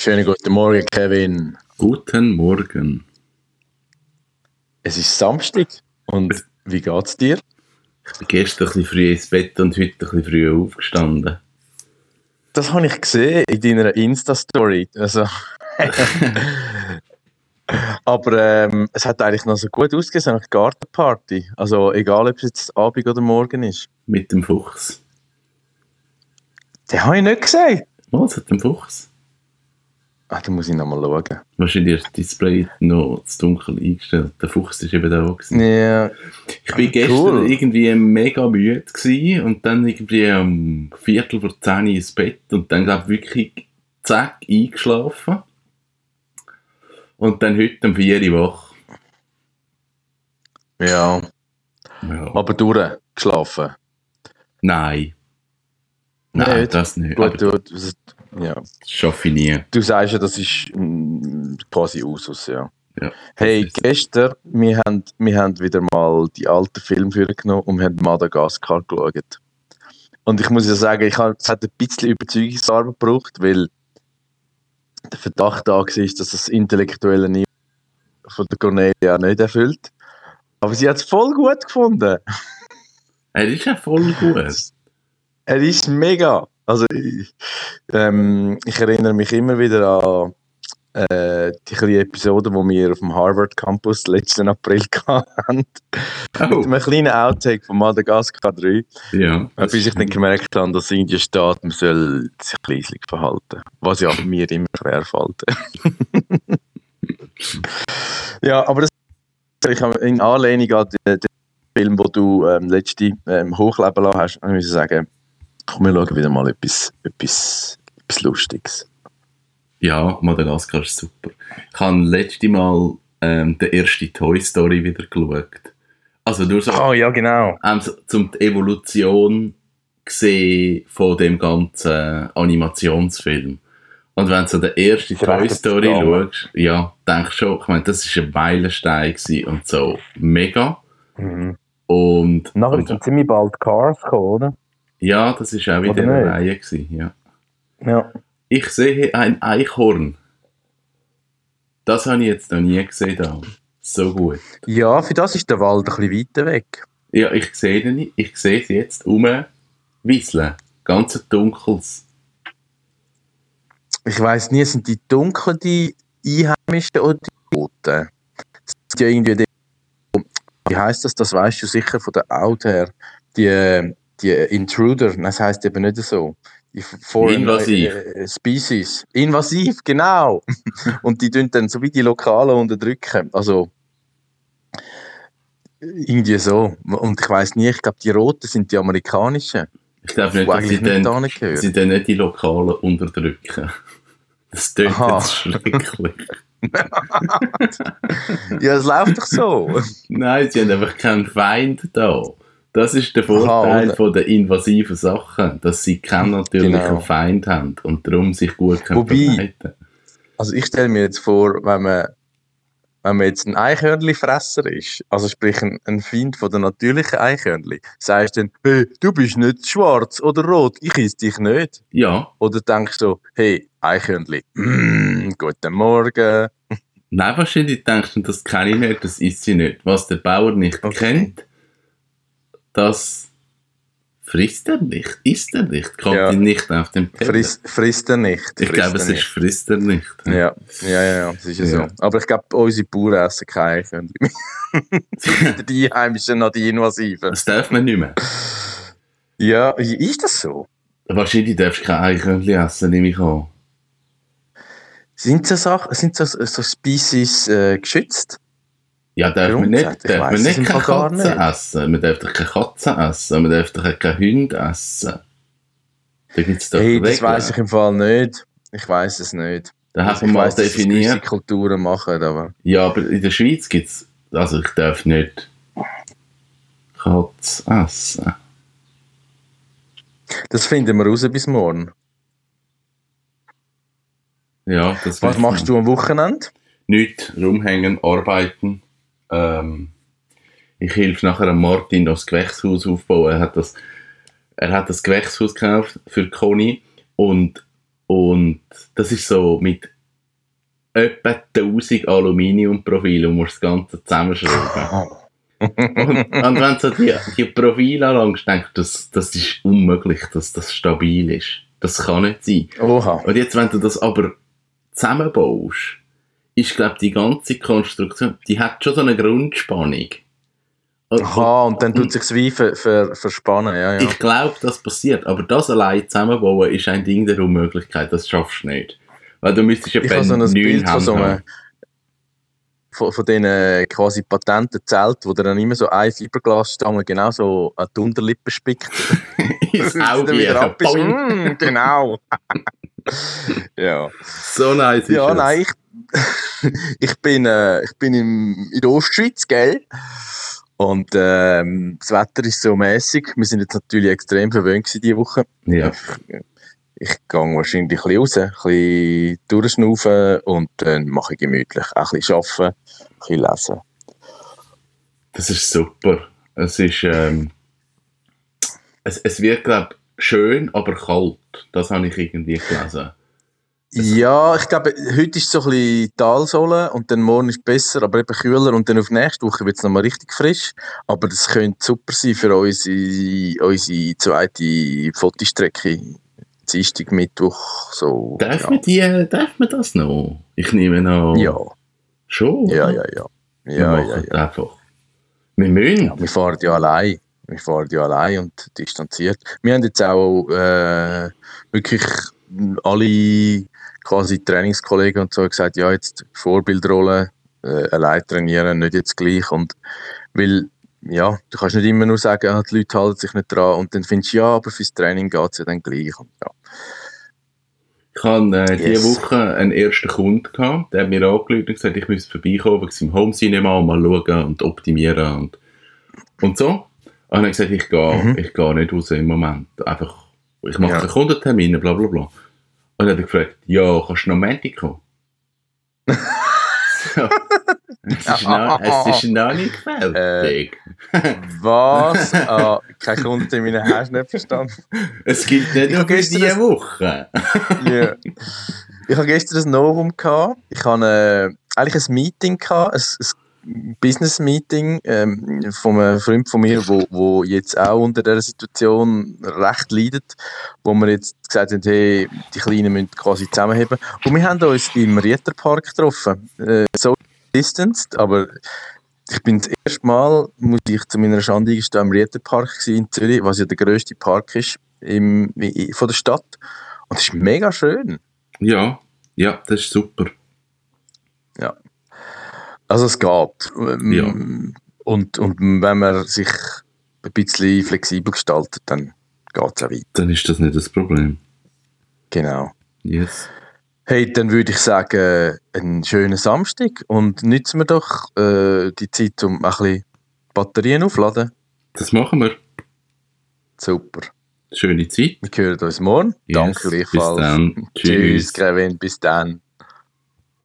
Schönen guten Morgen, Kevin. Guten Morgen. Es ist Samstag und wie geht's dir? Ich bin gestern ein bisschen früh ins Bett und heute ein bisschen früh aufgestanden. Das habe ich gesehen in deiner Insta-Story. Also. Aber ähm, es hat eigentlich noch so gut ausgesehen, nach Gartenparty. Also egal, ob es jetzt Abend oder Morgen ist. Mit dem Fuchs. Den habe ich nicht gesehen. Was hat dem Fuchs? Ah, da muss ich nochmal schauen. Wahrscheinlich das Display noch zu dunkel eingestellt. Der Fuchs ist eben da gewesen. Ja. Ich bin gestern Cool. irgendwie mega müde gewesen und dann irgendwie um Viertel vor zehn ins Bett und dann glaube ich wirklich zack eingeschlafen. Und dann heute um vier Uhr wach. Ja. Ja. Aber durchgeschlafen. Nein. Nein, Nicht? das nicht. Gut, du, ja. schaffe ich nie. du sagst ja, das ist mm, quasi Usus, ja. Ja, Hey, gestern, wir haben, wir haben wieder mal die alten Filme vorgenommen und haben Madagaskar geschaut. Und ich muss ja sagen, ich hab, es hat ein bisschen Überzeugungsarbeit gebraucht, weil der Verdacht da war, dass das intellektuelle Niveau von der Cornelia nicht erfüllt. Aber sie hat es voll gut gefunden. Er ist ja voll gut. Er ist mega. Also ich, ähm, ich erinnere mich immer wieder an äh, die kleine Episode, die wir auf dem Harvard Campus letzten April hatten. Mit Oh, einem kleinen Outtake von Madagaskar 3. ja. Bis ich dann gemerkt habe, dass Indien steht, man soll sich leislich verhalten. Was ja mir immer schwerfällt. ja, aber das ich habe in Anlehnung an den, den Film, den du ähm, letzte ähm, hochleben lassen hast, muss ich sagen, komm, wir schauen wieder mal etwas, etwas, etwas Lustiges. Ja, Madagaskar ist super. Ich habe letzte Mal ähm, den ersten Toy Story wieder geschaut. Also nur so, Oh ja, genau. ähm, zum die Evolution gesehen von dem ganzen Animationsfilm. Und wenn du so den ersten Toy Story schaust, ja, denkst schon, ich meine, das war ein Meilenstein und so mega. Mhm. Und, Nachher und ist ziemlich bald Cars gekommen, oder? Ja, das war auch in Oder dieser nicht? Reihe. Gewesen, ja. Ja. Ich sehe ein Eichhorn. Das habe ich jetzt noch nie gesehen. Da. So gut. Ja, für das ist der Wald ein bisschen weiter weg. Ja, ich sehe den nicht. Ich sehe es jetzt umwieseln. Ganz ein dunkles. Ich weiß nie, sind die dunklen die Einheimischen oder die Roten? Sind ja irgendwie die, wie heißt das? Das weißt du sicher von der Out her. Die, die Intruder, das heißt eben nicht so. Die Foreign Invasiv. äh, Species. Invasiv, genau. Und die tun dann so wie die Lokalen unterdrücken. Also irgendwie so. Und ich weiß nie, ich glaube, die Roten sind die amerikanischen. Ich glaube nicht, dass sie nicht dann, sie dann nicht die Lokalen unterdrücken. Das tönt jetzt schrecklich. Ja, es läuft doch so. Nein, sie haben einfach keinen Feind da. Das ist der Vorteil oder? von den invasiven Sachen, dass sie keinen natürlichen Genau. Feind haben und darum sich gut können Wobei- verbreiten Also ich stelle mir jetzt vor, wenn man, wenn man jetzt ein Eichhörnli-Fresser ist, also sprich ein, ein Feind von der natürlichen Eichhörnli, sagst du dann, hey, du bist nicht schwarz oder rot, ich esse dich nicht. Ja, Oder denkst du, hey, Eichhörnli, mm, guten Morgen. Nein, wahrscheinlich denkst du, das kenne ich nicht, das ist sie nicht. Was der Bauer nicht Okay. kennt, das frisst er nicht, isst er nicht, kommt Ja. ihm nicht auf den Teller. Friss, frisst er nicht. ich glaube, es ist frisst er nicht. Ja, ja, ja, ja, das ist ja, so. Aber ich glaube, unsere Bauern essen keine. Weder die Einheimischen noch die Invasiven. Das darf man nicht mehr. Ja, ist das so? Wahrscheinlich darfst du kein Eichhörnchen essen, nehme ich an. Sind so Sachen, sind so, so Species äh, geschützt? Ja, darf man nicht, darf man nicht keine Katze nicht. essen. Man darf doch keine Katze essen, man darf doch keine Hunde essen. Da gibt es doch Hey, das weiß ich im Fall nicht. Ich weiß es nicht. Da Also ich man mal definiert. Kulturen machen, aber Ja, aber in der Schweiz gibt es, also ich darf nicht Katze essen. das finden wir raus bis morgen. Ja, das Was machst du am Wochenende? Nicht rumhängen, arbeiten. Ähm, ich helfe nachher Martin das Gewächshaus aufbauen. Er hat das, er hat das Gewächshaus gekauft für Conny und Und das ist so mit etwa 1000 Aluminiumprofilen, und musst das Ganze zusammenschrauben. und, und wenn du so die, die Profile anschaust, denkst du, das, das ist unmöglich, dass das stabil ist. Das kann nicht sein. Oha. Und jetzt, wenn du das aber zusammenbaust, ist, glaube die ganze Konstruktion, die hat schon so eine Grundspannung. Und, Aha, und dann tut sich wie ver, ver, verspannen, ja, ja. Ich glaube, das passiert, aber das allein zusammenbauen ist ein Ding der Unmöglichkeit, das schaffst du nicht. Weil du müsstest ja Ich habe so ein Bild von so einem, von, von diesen quasi Patentenzelt, wo der dann immer so eine Fiberglasstange genau so an die Unterlippe spickt. ins Auge. wieder ab ist. Mm, genau. ja. So nice ist Ja, nein, ich, ich bin, äh, ich bin im, in der Ostschweiz, gell? Und ähm, das Wetter ist so mäßig. Wir sind jetzt natürlich extrem verwöhnt diese Woche. Ja. Ich gehe wahrscheinlich ein bisschen raus, ein bisschen durchschnaufen und dann mache ich gemütlich. Auch ein bisschen arbeiten, ein bisschen lesen. Das ist super. Es ist, ähm, es, es wird, glaube schön, aber kalt. Das habe ich irgendwie gelesen. Ja, ich glaube, heute ist so ein bisschen Talsohle und dann morgen ist besser, aber eben kühler und dann auf nächste Woche wird es nochmal richtig frisch. Aber das könnte super sein für unsere, unsere zweite Fotostrecke. Dienstag, Mittwoch, so. Darf, ja. man die, darf man das noch? Ich nehme noch. ja, Schon? ja, ja, ja. Wir Ja, machen ja, es ja. einfach. Wir müssen. Ja, wir fahren ja allein. Wir fahren ja allein und distanziert. Wir haben jetzt auch äh, wirklich alle quasi Trainingskollegen und so gesagt, ja, jetzt Vorbildrolle, äh, allein trainieren, nicht jetzt gleich. Und weil, ja, du kannst nicht immer nur sagen, ah, die Leute halten sich nicht dran und dann findest du, ja, aber fürs Training geht es ja dann gleich. Und, ja. Ich hatte äh, Yes. diese Woche einen ersten Kunden, gehabt, der hat mir angerufen und gesagt, ich müsste vorbeikommen, wegen im Home Cinema und mal schauen und optimieren und, und so. Und dann habe ich gesagt, ich gehe, Mhm. ich gehe nicht raus im Moment. Einfach, ich mache Ja. einen Kundentermin, bla bla bla. Und dann hat er gefragt, ja, kannst du noch Montag kommen? so. Es ist, noch, es ist noch nicht fertig. Was? ah, kein Kundentermin, hast du nicht verstanden? es gibt nicht Ich nur für diese Woche. Ja. Ich habe gestern ein Novum gehabt. Ich habe äh, eigentlich ein Meeting gehabt, ein, ein Business Meeting ähm, von einem Freund von mir, wo, wo jetzt auch unter dieser Situation recht leidet, wo wir jetzt gesagt haben, hey, die Kleinen müssen quasi zusammenheben. Und wir haben uns im Rieterpark getroffen, äh, so distanced, aber ich bin das erste Mal, muss ich zu meiner Schande gestehen, im Rieterpark in Zürich, was ja der grösste Park ist im, von der Stadt. Und es ist mega schön. Ja, ja, das ist super. Also es geht. Ähm, Und, und wenn man sich ein bisschen flexibel gestaltet, dann geht es auch weiter. Dann ist das nicht das Problem. Genau. Yes. Hey, dann würde ich sagen, einen schönen Samstag und nützen wir doch äh, die Zeit, um ein bisschen Batterien aufzuladen. Das machen wir. Super. Schöne Zeit. Wir hören uns morgen. Yes, Danke bis gleichfalls. dann. Tschüss, Tschüss. Kevin. Bis dann.